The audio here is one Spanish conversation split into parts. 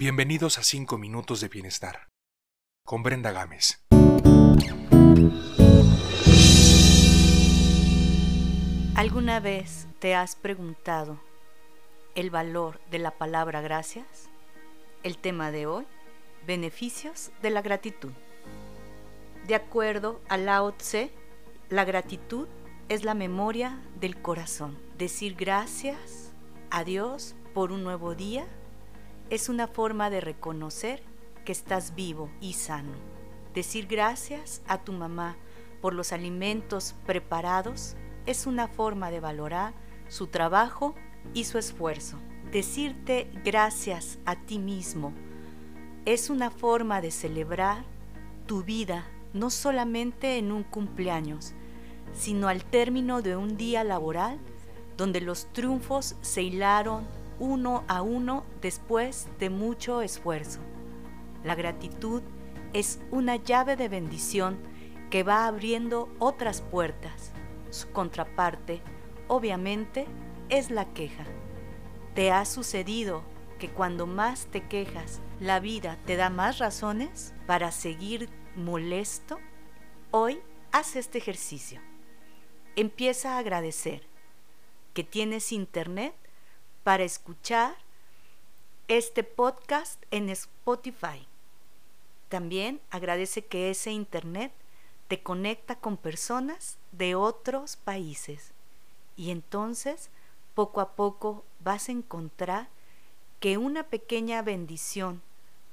Bienvenidos a 5 minutos de bienestar con Brenda Gámez. ¿Alguna vez te has preguntado el valor de la palabra gracias? El tema de hoy, beneficios de la gratitud. De acuerdo a Lao Tse, la gratitud es la memoria del corazón. Decir gracias a Dios por un nuevo día es una forma de reconocer que estás vivo y sano. Decir gracias a tu mamá por los alimentos preparados es una forma de valorar su trabajo y su esfuerzo. Decirte gracias a ti mismo es una forma de celebrar tu vida no solamente en un cumpleaños, sino al término de un día laboral donde los triunfos se hilaron uno a uno después de mucho esfuerzo. La gratitud es una llave de bendición que va abriendo otras puertas. Su contraparte, obviamente, es la queja. ¿Te ha sucedido que cuando más te quejas, la vida te da más razones para seguir molesto? Hoy haz este ejercicio. Empieza a agradecer que tienes internet para escuchar este podcast en Spotify. También agradece que ese internet te conecta con personas de otros países y entonces poco a poco vas a encontrar que una pequeña bendición,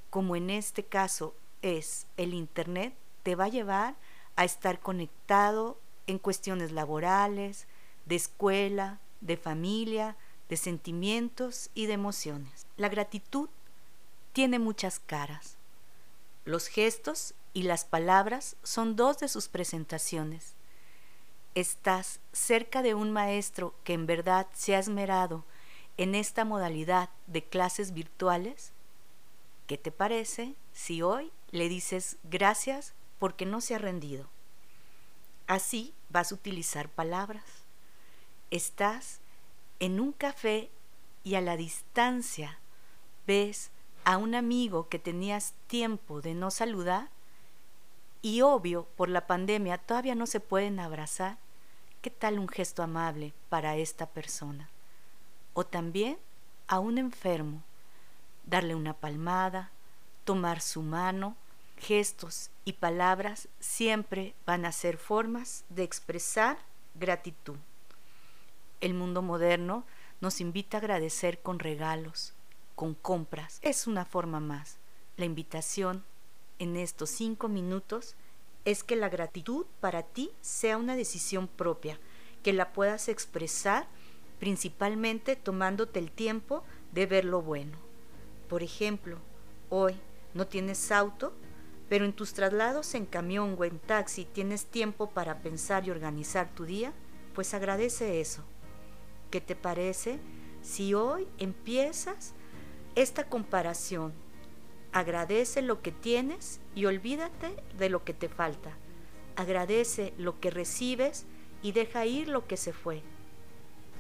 como en este caso es el internet, te va a llevar a estar conectado en cuestiones laborales, de escuela, de familia, de sentimientos y de emociones. La gratitud tiene muchas caras. Los gestos y las palabras son dos de sus presentaciones. Estás cerca de un maestro que en verdad se ha esmerado en esta modalidad de clases virtuales. ¿Qué te parece si hoy le dices gracias porque no se ha rendido? Así vas a utilizar palabras. Estás en un café y a la distancia ves a un amigo que tenías tiempo de no saludar y obvio por la pandemia todavía no se pueden abrazar, ¿qué tal un gesto amable para esta persona? O también a un enfermo, darle una palmada, tomar su mano, gestos y palabras siempre van a ser formas de expresar gratitud. El mundo moderno nos invita a agradecer con regalos, con compras. Es una forma más. La invitación en estos cinco minutos es que la gratitud para ti sea una decisión propia, que la puedas expresar principalmente tomándote el tiempo de ver lo bueno. Por ejemplo, hoy no tienes auto, pero en tus traslados en camión o en taxi tienes tiempo para pensar y organizar tu día, pues agradece eso ¿Qué te parece si hoy empiezas esta comparación? Agradece lo que tienes y olvídate de lo que te falta. Agradece lo que recibes y deja ir lo que se fue.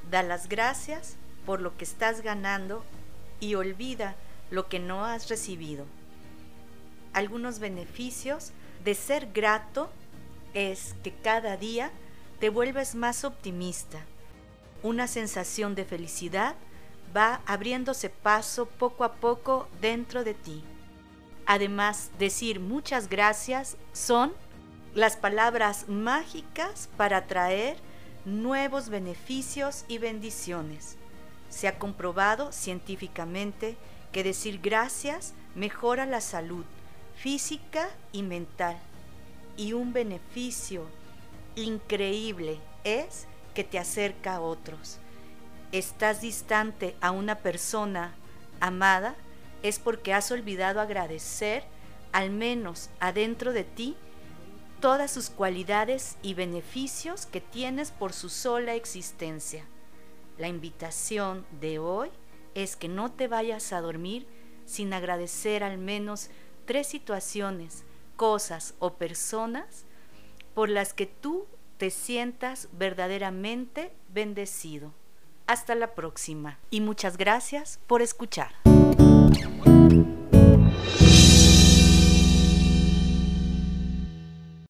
Da las gracias por lo que estás ganando y olvida lo que no has recibido. Algunos beneficios de ser grato es que cada día te vuelves más optimista una sensación de felicidad va abriéndose paso poco a poco dentro de ti. Además, decir muchas gracias son las palabras mágicas para traer nuevos beneficios y bendiciones. Se ha comprobado científicamente que decir gracias mejora la salud física y mental. Y un beneficio increíble es que te acerca a otros. Estás distante a una persona amada es porque has olvidado agradecer, al menos adentro de ti, todas sus cualidades y beneficios que tienes por su sola existencia. La invitación de hoy es que no te vayas a dormir sin agradecer al menos tres situaciones, cosas o personas por las que tú te sientas verdaderamente bendecido. Hasta la próxima y muchas gracias por escuchar.